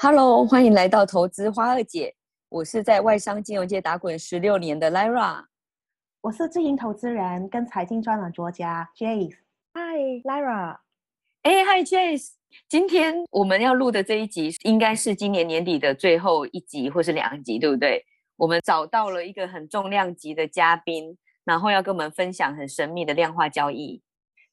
Hello，欢迎来到投资花二姐。我是在外商金融界打滚十六年的 Lyra。我是自营投资人跟财经专栏作家 Jace。Hi，Lyra。哎，Hi Jace。今天我们要录的这一集应该是今年年底的最后一集或是两集，对不对？我们找到了一个很重量级的嘉宾，然后要跟我们分享很神秘的量化交易。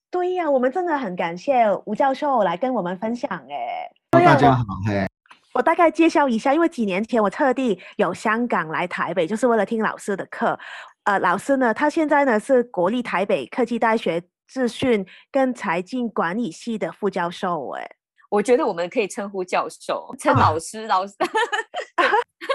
对呀，我们真的很感谢吴教授来跟我们分享。哎，大家好，嘿。我大概介绍一下，因为几年前我特地有香港来台北，就是为了听老师的课。呃，老师呢，他现在呢是国立台北科技大学资讯跟财经管理系的副教授。哎，我觉得我们可以称呼教授，称老师，啊、老师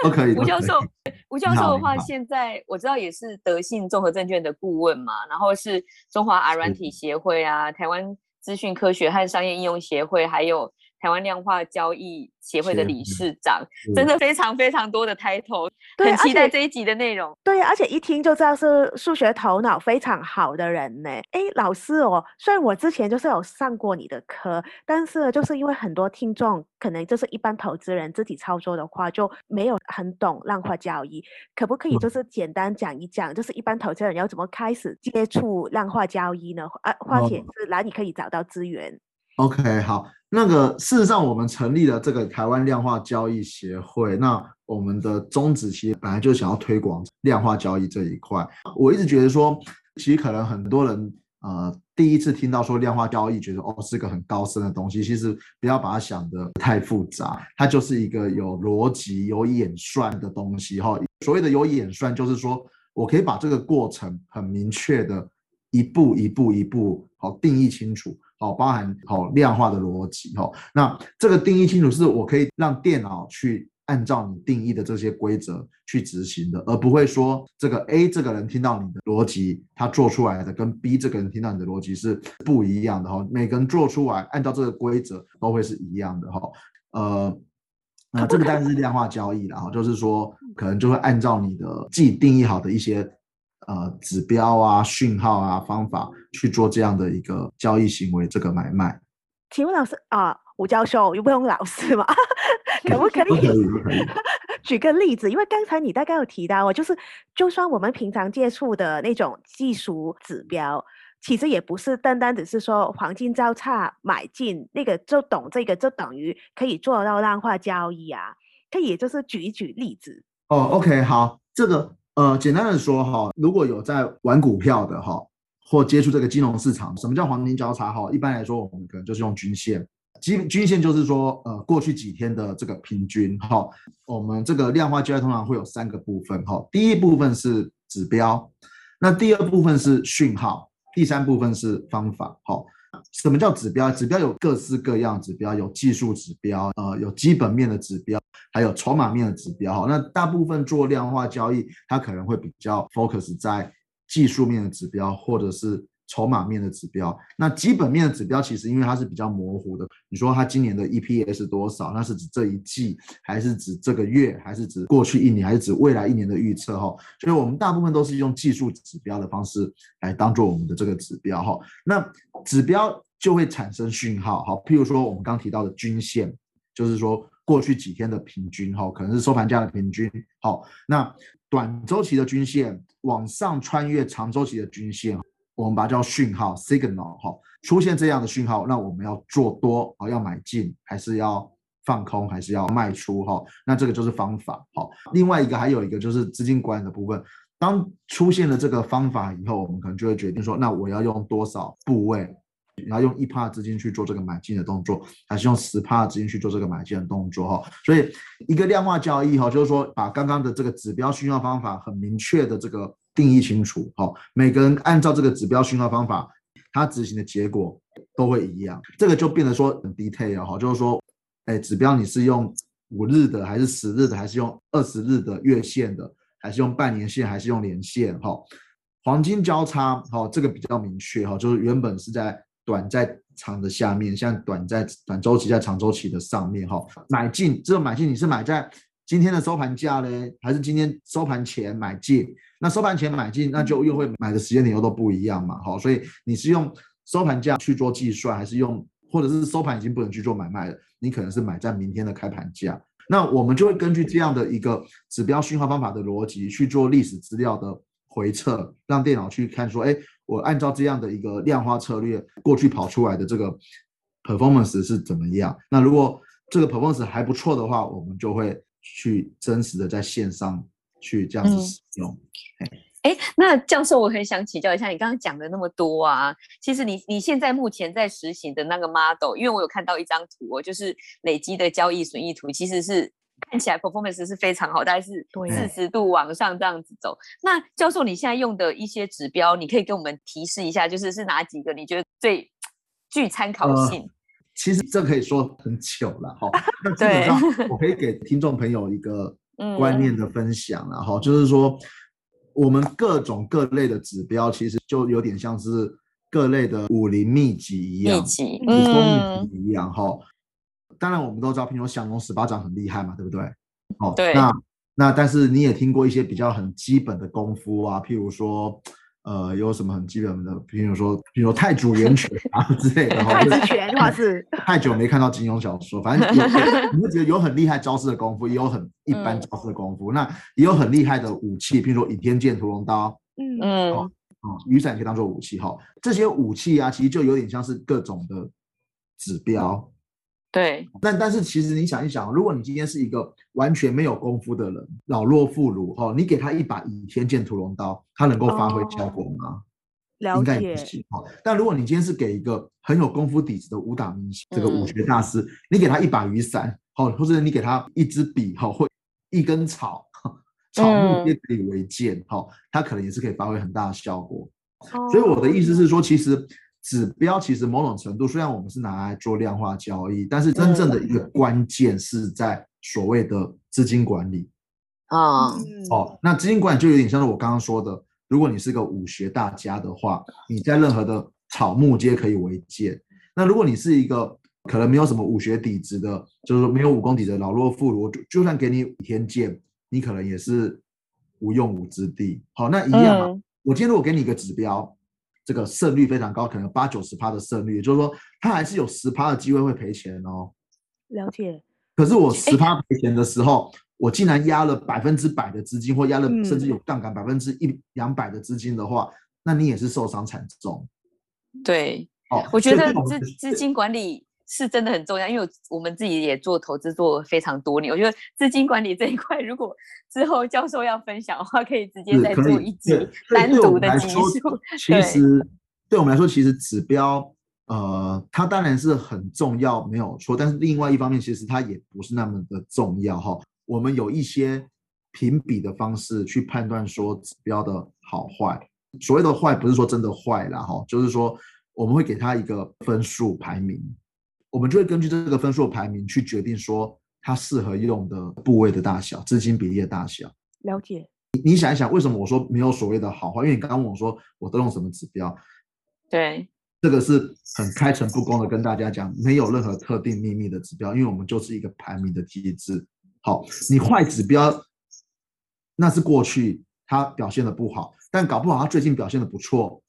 都可以。吴教授，吴教授的话，现在我知道也是德信综合证券的顾问嘛，然后是中华 R 软体协会啊，台湾资讯科学和商业应用协会，还有。台湾量化交易协会的理事长，真的非常非常多的 title，很期待这一集的内容。对，而且一听就知道是数学头脑非常好的人呢。哎，老师哦，虽然我之前就是有上过你的课，但是就是因为很多听众可能就是一般投资人自己操作的话就没有很懂量化交易，可不可以就是简单讲一讲，就是一般投资人要怎么开始接触量化交易呢？啊，或者是哪里可以找到资源？OK，好，那个事实上，我们成立了这个台湾量化交易协会。那我们的宗旨其实本来就想要推广量化交易这一块。我一直觉得说，其实可能很多人呃第一次听到说量化交易，觉得哦是个很高深的东西。其实不要把它想得太复杂，它就是一个有逻辑、有演算的东西哈。所谓的有演算，就是说我可以把这个过程很明确的一步一步一步好定义清楚。哦，包含哦量化的逻辑哦，那这个定义清楚，是我可以让电脑去按照你定义的这些规则去执行的，而不会说这个 A 这个人听到你的逻辑，他做出来的跟 B 这个人听到你的逻辑是不一样的哈。每个人做出来按照这个规则都会是一样的哈。呃，那这个当然是量化交易了哈，就是说可能就会按照你的自己定义好的一些。呃，指标啊、讯号啊、方法去做这样的一个交易行为，这个买卖。请问老师啊，吴教授有不用老师吗？可不可以？可以，可以。举个例子，因为刚才你大概有提到，就是就算我们平常接触的那种技术指标，其实也不是单单只是说黄金交叉买进那个就懂这个，就等于可以做到量化交易啊。可以，就是举一举例子。哦，OK，好，这个。呃，简单的说哈，如果有在玩股票的哈，或接触这个金融市场，什么叫黄金交叉哈？一般来说，我们可能就是用均线，均均线就是说，呃，过去几天的这个平均哈。我们这个量化交易通常会有三个部分哈，第一部分是指标，那第二部分是讯号，第三部分是方法哈。什么叫指标？指标有各式各样指标，有技术指标，呃，有基本面的指标，还有筹码面的指标。那大部分做量化交易，它可能会比较 focus 在技术面的指标，或者是。筹码面的指标，那基本面的指标其实因为它是比较模糊的。你说它今年的 EPS 是多少？那是指这一季，还是指这个月，还是指过去一年，还是指未来一年的预测？哈，所以我们大部分都是用技术指标的方式来当做我们的这个指标。哈，那指标就会产生讯号。好，譬如说我们刚提到的均线，就是说过去几天的平均，哈，可能是收盘价的平均。好，那短周期的均线往上穿越长周期的均线。我们把它叫讯号 signal 哈，出现这样的讯号，那我们要做多啊，要买进还是要放空，还是要卖出哈？那这个就是方法好。另外一个还有一个就是资金管理的部分，当出现了这个方法以后，我们可能就会决定说，那我要用多少部位，然后用一趴资金去做这个买进的动作，还是用十趴资金去做这个买进的动作哈？所以一个量化交易哈，就是说把刚刚的这个指标讯号方法很明确的这个。定义清楚，好，每个人按照这个指标讯号方法，他执行的结果都会一样。这个就变得说很 detail 哈，就是说，哎，指标你是用五日的，还是十日的，还是用二十日的月线的，还是用半年线，还是用年线？哈，黄金交叉，哈，这个比较明确哈，就是原本是在短在长的下面，像短在短周期在长周期的上面哈。买进，这个买进你是买在。今天的收盘价呢，还是今天收盘前买进？那收盘前买进，那就又会买的时间点又都不一样嘛。好，所以你是用收盘价去做计算，还是用，或者是收盘已经不能去做买卖了？你可能是买在明天的开盘价。那我们就会根据这样的一个指标讯号方法的逻辑去做历史资料的回测，让电脑去看说，哎，我按照这样的一个量化策略过去跑出来的这个 performance 是怎么样？那如果这个 performance 还不错的话，我们就会。去真实的在线上去这样子使用。哎、嗯，那教授，我很想请教一下，你刚刚讲的那么多啊，其实你你现在目前在实行的那个 model，因为我有看到一张图哦，就是累积的交易损益图，其实是看起来 performance 是非常好，大概是四十度往上这样子走。那教授，你现在用的一些指标，你可以给我们提示一下，就是是哪几个你觉得最具参考性？呃其实这可以说很久了哈，那基本上 我可以给听众朋友一个观念的分享了哈，就是说我们各种各类的指标，其实就有点像是各类的武林秘籍一样，武功秘籍一样哈。当然我们都知道，譬如说降龙十八掌很厉害嘛，对不对？哦，对。那那但是你也听过一些比较很基本的功夫啊，譬如说。呃，有什么很基本的，譬如说，譬如说太祖元拳啊 之类的。太极拳，或 是太久没看到金庸小说，反正有你会觉得有很厉害招式的功夫，也有很一般招式的功夫。嗯、那也有很厉害的武器，譬如说倚天剑、屠龙刀，嗯嗯，哦，雨伞可以当做武器哈。这些武器啊，其实就有点像是各种的指标。对，但但是其实你想一想，如果你今天是一个完全没有功夫的人，老弱妇孺哦，你给他一把倚天剑、屠龙刀，他能够发挥效果吗？应该也不行。但如果你今天是给一个很有功夫底子的武打明星，这个武学大师，嗯、你给他一把雨伞，好，或者你给他一支笔，好，或一根草，草木皆可以为剑，好、嗯，他可能也是可以发挥很大的效果。哦、所以我的意思是说，其实。指标其实某种程度，虽然我们是拿来做量化交易，但是真正的一个关键是在所谓的资金管理。啊，哦，那资金管理就有点像是我刚刚说的，如果你是个武学大家的话，你在任何的草木皆可以为剑。那如果你是一个可能没有什么武学底子的，就是说没有武功底子的老弱妇孺，就就算给你五天剑，你可能也是无用武之地。好，那一样嘛，嗯、我今天如果给你一个指标。这个胜率非常高，可能八九十趴的胜率，也就是说，他还是有十趴的机会会赔钱哦。了解。可是我十趴赔钱的时候，我竟然压了百分之百的资金，或压了甚至有杠杆百分之一两百的资金的话，那你也是受伤惨重。对，哦，我觉得资资金管理。是真的很重要，因为我们自己也做投资做非常多年。我觉得资金管理这一块，如果之后教授要分享的话，可以直接再做一集单独的集数。其实对我们来说，其实指标呃，它当然是很重要，没有错。但是另外一方面，其实它也不是那么的重要哈。我们有一些评比的方式去判断说指标的好坏。所谓的坏，不是说真的坏啦哈，就是说我们会给它一个分数排名。我们就会根据这个分数排名去决定说它适合用的部位的大小、资金比例的大小。了解。你你想一想，为什么我说没有所谓的好坏？因为你刚刚问我说我都用什么指标？对，这个是很开诚布公的跟大家讲，没有任何特定秘密的指标，因为我们就是一个排名的机制。好，你坏指标，那是过去它表现的不好，但搞不好它最近表现的不错，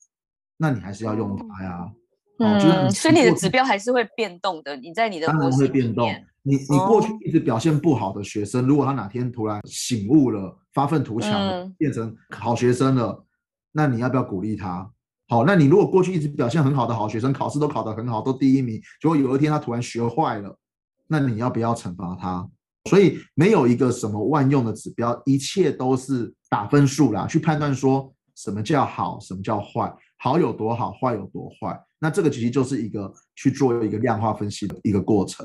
那你还是要用它呀。嗯嗯，所以你的指标还是会变动的。你在你的当然会变动。你你过去一直表现不好的学生，哦、如果他哪天突然醒悟了，发愤图强，嗯、变成好学生了，那你要不要鼓励他？好，那你如果过去一直表现很好的好学生，考试都考得很好，都第一名，结果有一天他突然学坏了，那你要不要惩罚他？所以没有一个什么万用的指标，一切都是打分数啦，去判断说什么叫好，什么叫坏，好有多好，坏有多坏。那这个其实就是一个去做一个量化分析的一个过程。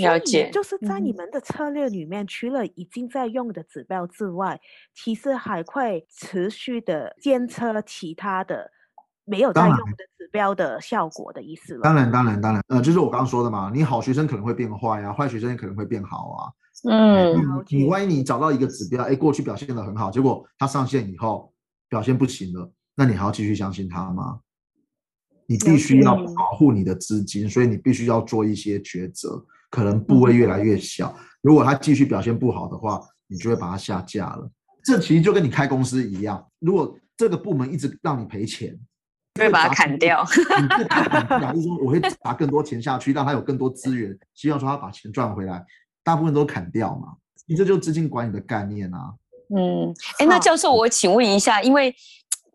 了解，就是在你们的策略里面，嗯、除了已经在用的指标之外，其实还会持续的监测其他的没有在用的指标的效果的意思了。当然，当然，当然，呃，就是我刚刚说的嘛，你好学生可能会变坏啊，坏学生也可能会变好啊。嗯，你万一你找到一个指标，哎，过去表现的很好，结果它上线以后表现不行了，那你还要继续相信他吗？你必须要保护你的资金，所以你必须要做一些抉择，可能部位越来越小。如果他继续表现不好的话，你就会把它下架了。这其实就跟你开公司一样，如果这个部门一直让你赔钱，会把它砍掉。你不砍掉，就是说我会砸更多钱下去，让他有更多资源，希望说他把钱赚回来。大部分都砍掉嘛，你这就是资金管理的概念啊。嗯，哎，那教授，我请问一下，因为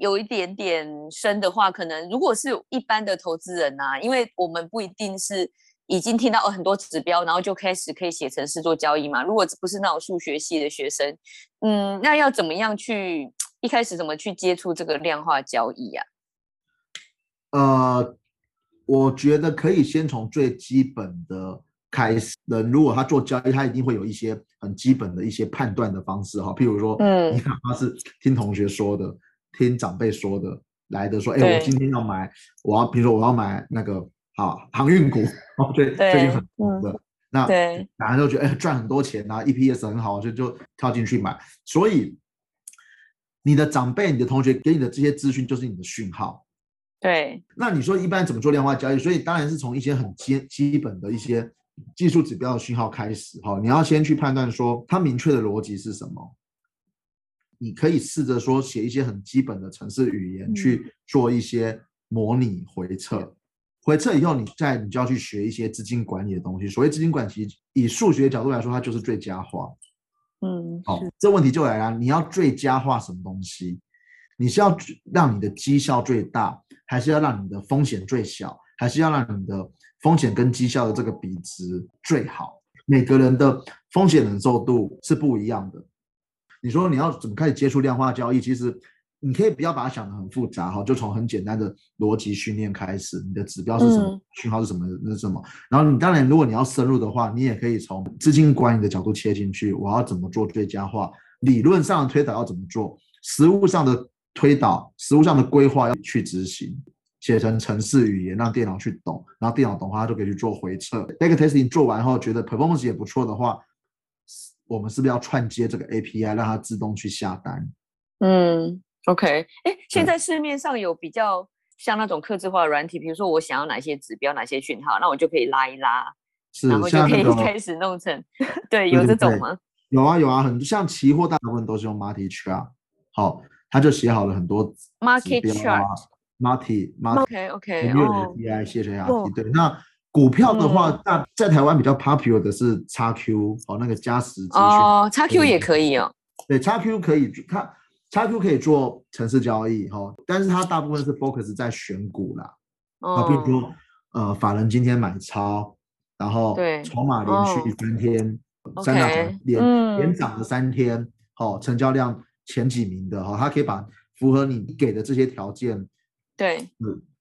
有一点点深的话，可能如果是一般的投资人啊，因为我们不一定是。已经听到很多指标，然后就开始可以写程式做交易嘛？如果不是那种数学系的学生，嗯，那要怎么样去一开始怎么去接触这个量化交易呀？呃，我觉得可以先从最基本的开始。人如果他做交易，他一定会有一些很基本的一些判断的方式哈。譬如说，嗯，你哪怕是听同学说的，听长辈说的来的，说，哎，我今天要买，我要，比如说我要买那个。啊，航运股哦，对，最近很红的，嗯、那对，大家都觉得哎赚很多钱啊，EPS 很好，就就跳进去买。所以你的长辈、你的同学给你的这些资讯就是你的讯号。对，那你说一般怎么做量化交易？所以当然是从一些很基基本的一些技术指标的讯号开始哈。你要先去判断说它明确的逻辑是什么。你可以试着说写一些很基本的程式语言去做一些模拟回测。嗯回测以后，你再你就要去学一些资金管理的东西。所谓资金管理，以数学角度来说，它就是最佳化。嗯，好，这问题就来了，你要最佳化什么东西？你是要让你的绩效最大，还是要让你的风险最小，还是要让你的风险跟绩效的这个比值最好？每个人的风险忍受度是不一样的。你说你要怎么开始接触量化交易？其实。你可以不要把它想得很复杂哈，就从很简单的逻辑训练开始。你的指标是什么？嗯、讯号是什么？那是什么？然后你当然，如果你要深入的话，你也可以从资金管理的角度切进去。我要怎么做最佳化？理论上的推导要怎么做？实物上的推导、实物上的规划要去执行，写成程式语言，让电脑去懂。然后电脑懂的话，就可以去做回测。Backtesting 做完后，觉得 performance 也不错的话，我们是不是要串接这个 API，让它自动去下单？嗯。OK，哎，现在市面上有比较像那种客制化的软体，比如说我想要哪些指标、哪些讯号，那我就可以拉一拉，是然后就可以开始弄成，对，有这种吗？有啊有啊，很多像期货大部分都是用 Market Chart，好，他就写好了很多 Market Chart，Market Market OK OK，哦，API 谢谢啊，对，那股票的话，在在台湾比较 popular 的是 XQ，哦，那个嘉实资讯。哦，XQ 也可以哦，对，XQ 可以它。XQ 可以做城市交易哈，但是它大部分是 focus 在选股啦，啊，比如说呃，法人今天买超，然后筹码连续三天，三大连连涨了三天，好，成交量前几名的哈，它可以把符合你给的这些条件，对，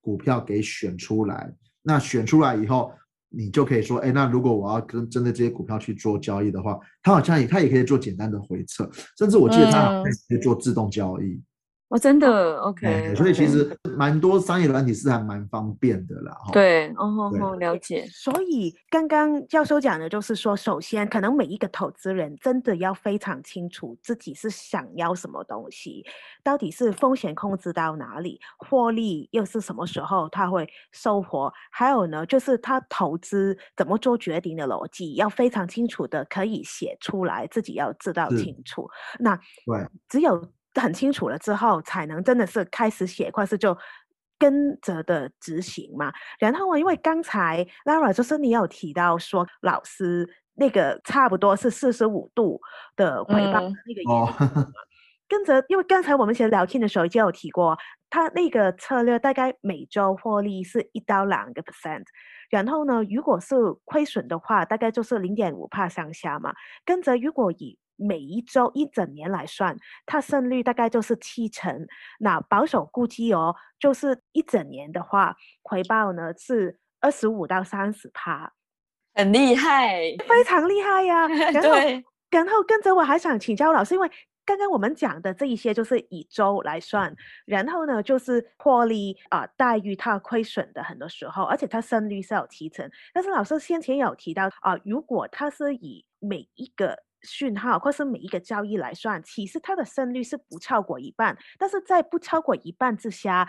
股票给选出来，那选出来以后。你就可以说，哎，那如果我要跟针对这些股票去做交易的话，它好像也它也可以做简单的回测，甚至我记得它好像可以做自动交易。嗯哦，真的，OK。所以其实蛮多商业软体是还蛮方便的啦。对，哦，哦，了解。所以刚刚教授讲的就是说，首先可能每一个投资人真的要非常清楚自己是想要什么东西，到底是风险控制到哪里，获利又是什么时候他会收获，还有呢，就是他投资怎么做决定的逻辑要非常清楚的可以写出来，自己要知道清楚。那对，只有。很清楚了之后，才能真的是开始写，或是就跟着的执行嘛。然后因为刚才 Lara 就是你有提到说，老师那个差不多是四十五度的回报的那个原则，跟着，因为刚才我们其实聊天的时候就有提过，他那个策略大概每周获利是一到两个 percent，然后呢，如果是亏损的话，大概就是零点五帕上下嘛。跟着如果以每一周一整年来算，它胜率大概就是七成。那保守估计哦，就是一整年的话，回报呢是二十五到三十趴，很厉害，非常厉害呀、啊。然后，然后跟着我还想请教老师，因为刚刚我们讲的这一些就是以周来算，然后呢就是获利啊、呃、大于它亏损的很多时候，而且它胜率是有七成。但是老师先前有提到啊、呃，如果它是以每一个讯号或是每一个交易来算，其实它的胜率是不超过一半，但是在不超过一半之下，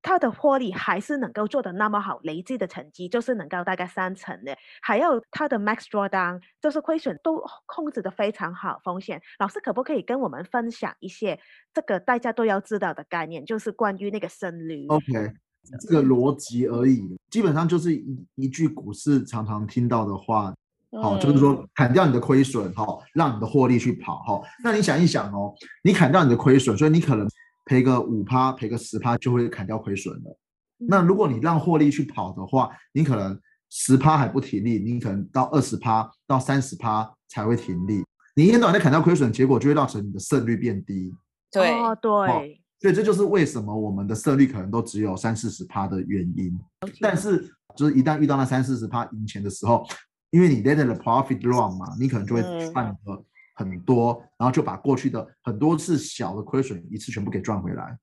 它的获利还是能够做得那么好，累计的成绩就是能够大概三成的，还有它的 max drawdown 就是亏损都控制的非常好，风险。老师可不可以跟我们分享一些这个大家都要知道的概念，就是关于那个胜率？OK，这个逻辑而已，基本上就是一一句股市常常听到的话，好、嗯，就是说砍掉你的亏损，好，让你的获利去跑，好。那你想一想哦，你砍掉你的亏损，所以你可能。赔个五趴，赔个十趴就会砍掉亏损了。那如果你让获利去跑的话，你可能十趴还不停利，你可能到二十趴到三十趴才会停利。你一天到晚在砍掉亏损，结果就会造成你的胜率变低。对，哦，对。所以这就是为什么我们的胜率可能都只有三四十趴的原因。但是就是一旦遇到那三四十趴赢钱的时候，因为你 let the profit run 嘛，你可能就会犯个。很多，然后就把过去的很多次小的亏损一次全部给赚回来。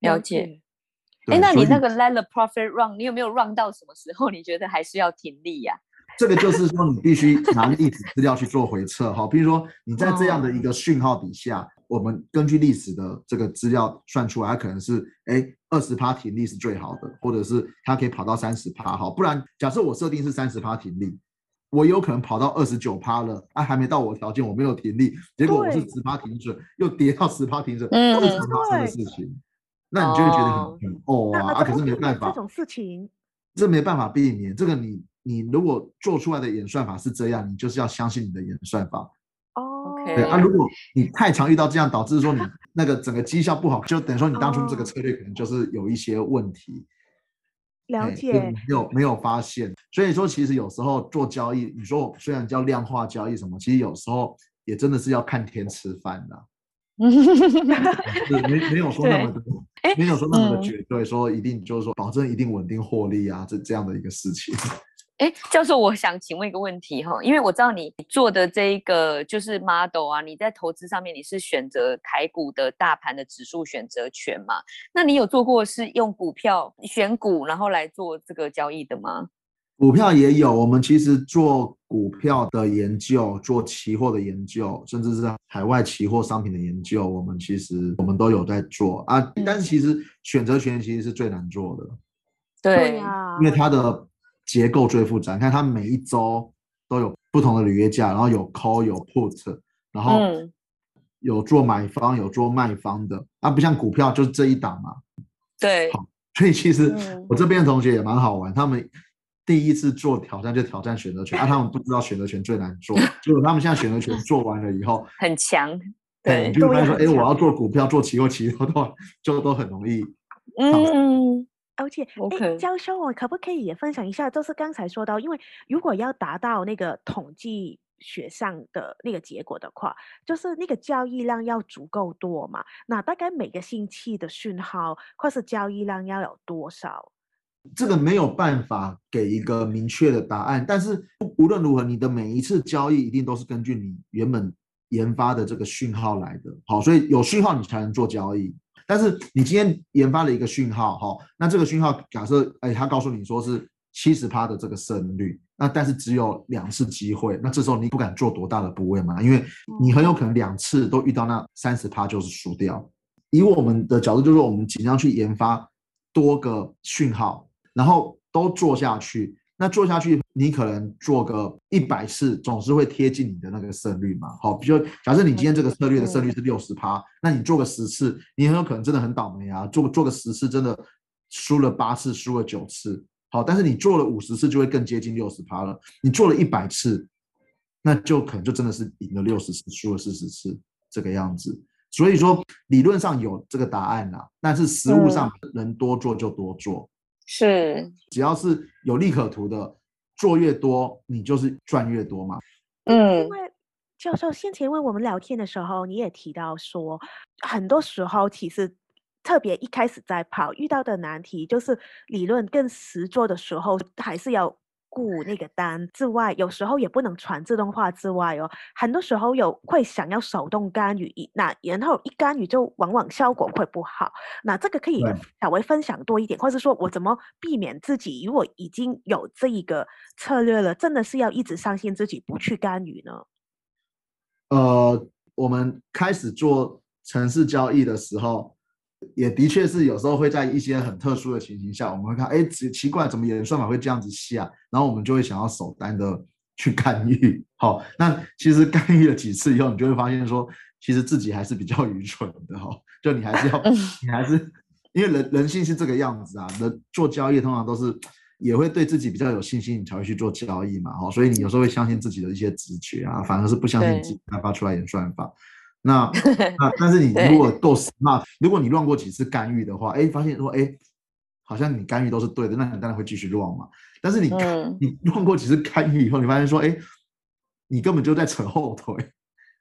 了解。哎，那你那个 let the profit run，你有没有 run 到什么时候？你觉得还是要停利呀、啊？这个就是说，你必须拿历史资料去做回测。哈，比如说你在这样的一个讯号底下，哦、我们根据历史的这个资料算出来，它可能是哎二十趴停利是最好的，或者是它可以跑到三十趴。哈，不然假设我设定是三十趴停利。我有可能跑到二十九趴了，啊，还没到我条件，我没有停力，结果我是十趴停损，又跌到十趴停损，都是常发生的事情。那你就会觉得很很哦啊，啊，可是没办法，这种事情，这没办法避免。这个你你如果做出来的演算法是这样，你就是要相信你的演算法。哦，对啊，如果你太常遇到这样，导致说你那个整个绩效不好，就等于说你当初这个策略可能就是有一些问题。了解，没有没有发现，所以说其实有时候做交易，你说虽然叫量化交易什么，其实有时候也真的是要看天吃饭的，没没有说那么多，没有说那么的绝对，说一定就是说保证一定稳定获利啊，这这样的一个事情。哎，教授，我想请问一个问题哈，因为我知道你做的这一个就是 model 啊，你在投资上面你是选择台股的大盘的指数选择权嘛？那你有做过是用股票选股然后来做这个交易的吗？股票也有，我们其实做股票的研究，做期货的研究，甚至是海外期货商品的研究，我们其实我们都有在做啊。但是其实选择权其实是最难做的，对啊，因为它的。结构最复杂，你看它每一周都有不同的履约价，然后有 call 有 put，然后有做买方有做卖方的，啊，不像股票就是这一档嘛。对，好，所以其实我这边的同学也蛮好玩，他们第一次做挑战就挑战选择权，啊，他们不知道选择权最难做，结果他们现在选择权做完了以后很强，对，就比如说，哎，我要做股票做期货期货都就都很容易，嗯。而且，哎，教授，我可不可以也分享一下？就是刚才说到，因为如果要达到那个统计学上的那个结果的话，就是那个交易量要足够多嘛。那大概每个星期的讯号或是交易量要有多少？这个没有办法给一个明确的答案。但是无论如何，你的每一次交易一定都是根据你原本研发的这个讯号来的。好，所以有讯号你才能做交易。但是你今天研发了一个讯号，哈，那这个讯号假设，哎，他告诉你说是七十趴的这个胜率，那但是只有两次机会，那这时候你不敢做多大的部位嘛，因为你很有可能两次都遇到那三十趴就是输掉。以我们的角度，就是我们尽量去研发多个讯号，然后都做下去。那做下去，你可能做个一百次，总是会贴近你的那个胜率嘛。好，比如假设你今天这个策略的胜率是六十趴，那你做个十次，你很有可能真的很倒霉啊。做做个十次，真的输了八次，输了九次。好，但是你做了五十次，就会更接近六十趴了。你做了一百次，那就可能就真的是赢了六十次，输了四十次这个样子。所以说，理论上有这个答案啦，但是实物上能多做就多做。是，只要是有利可图的，做越多，你就是赚越多嘛。嗯，因为教授先前为我们聊天的时候，你也提到说，很多时候其实特别一开始在跑遇到的难题，就是理论跟实做的时候还是要。顾那个单之外，有时候也不能全自动化之外哦，很多时候有会想要手动干预那，然后一干预就往往效果会不好。那这个可以稍微分享多一点，或者说我怎么避免自己如果已经有这一个策略了，真的是要一直相信自己不去干预呢？呃，我们开始做城市交易的时候，也的确是有时候会在一些很特殊的情形下，我们会看，哎，奇奇怪，怎么演算法会这样子下？然后我们就会想要首单的去干预。好，那其实干预了几次以后，你就会发现说，其实自己还是比较愚蠢的哈。就你还是要，你还是因为人人性是这个样子啊。人做交易通常都是也会对自己比较有信心，你才会去做交易嘛。哈，所以你有时候会相信自己的一些直觉啊，反而是不相信自己开发出来演算法。那 那但是你如果够 smart，如果你乱过几次干预的话，哎，发现说哎，好像你干预都是对的，那你当然会继续乱嘛。但是你、嗯、你乱过几次干预以后，你发现说哎，你根本就在扯后腿，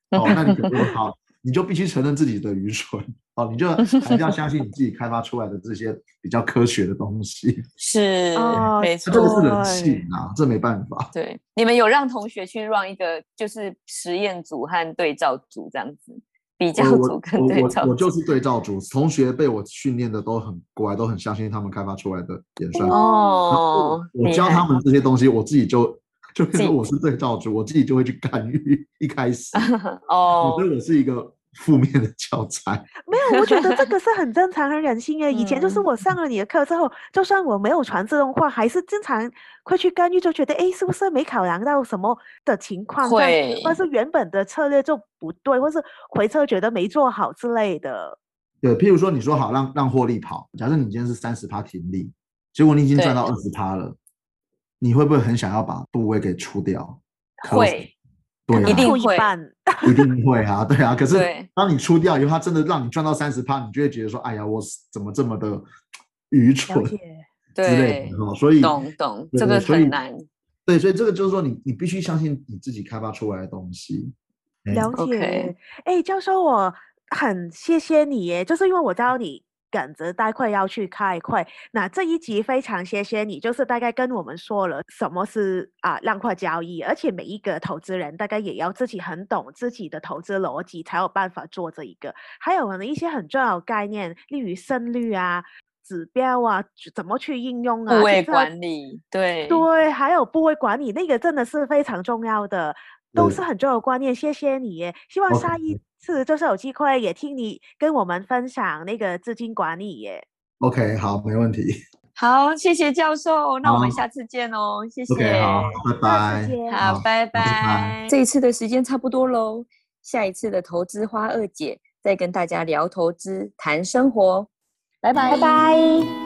哦，那你就好。你就必须承认自己的愚蠢哦，你就还是要相信你自己开发出来的这些比较科学的东西。是，没错，这个是人性啊，这没办法。对，你们有让同学去 run 一个就是实验组和对照组这样子，比较组跟对照组。我我，我就是对照组，同学被我训练的都很乖，都很相信他们开发出来的演算法。哦，我教他们这些东西，我自己就就变成我是对照组，我自己就会去干预。一开始 哦，所以我是一个。负面的教材没有，我觉得这个是很正常、很人性诶。以前就是我上了你的课之后，就算我没有传自动化，还是经常会去干预，就觉得哎，是不是没考量到什么的情况？会，或是原本的策略就不对，或是回撤觉得没做好之类的。对，譬如说你说好让让获利跑，假设你今天是三十趴停利，结果你已经赚到二十趴了，你会不会很想要把部位给出掉？会。对啊，一定会，一定会啊，对啊。可是当你出掉以后，他真的让你赚到三十趴，你就会觉得说：“哎呀，我怎么这么的 愚蠢之类的。”所以懂懂，这个很难。对，所以这个就是说你，你你必须相信你自己开发出来的东西。了解。哎，教授，我很谢谢你耶，就是因为我知道你。赶着待会要去开会，那这一集非常谢谢你，就是大概跟我们说了什么是啊量化交易，而且每一个投资人大概也要自己很懂自己的投资逻辑，才有办法做这一个。还有呢一些很重要的概念，例如胜率啊、指标啊，怎么去应用啊？部位管理，对对，还有部位管理，那个真的是非常重要的，都是很重要的观念。谢谢你耶，希望下一。次，就是有机会也听你跟我们分享那个资金管理耶。OK，好，没问题。好，谢谢教授，那我们下次见哦。谢谢，OK，好，拜拜。好，拜拜。这一次的时间差不多喽，下一次的投资花二姐再跟大家聊投资谈生活，拜拜，拜拜。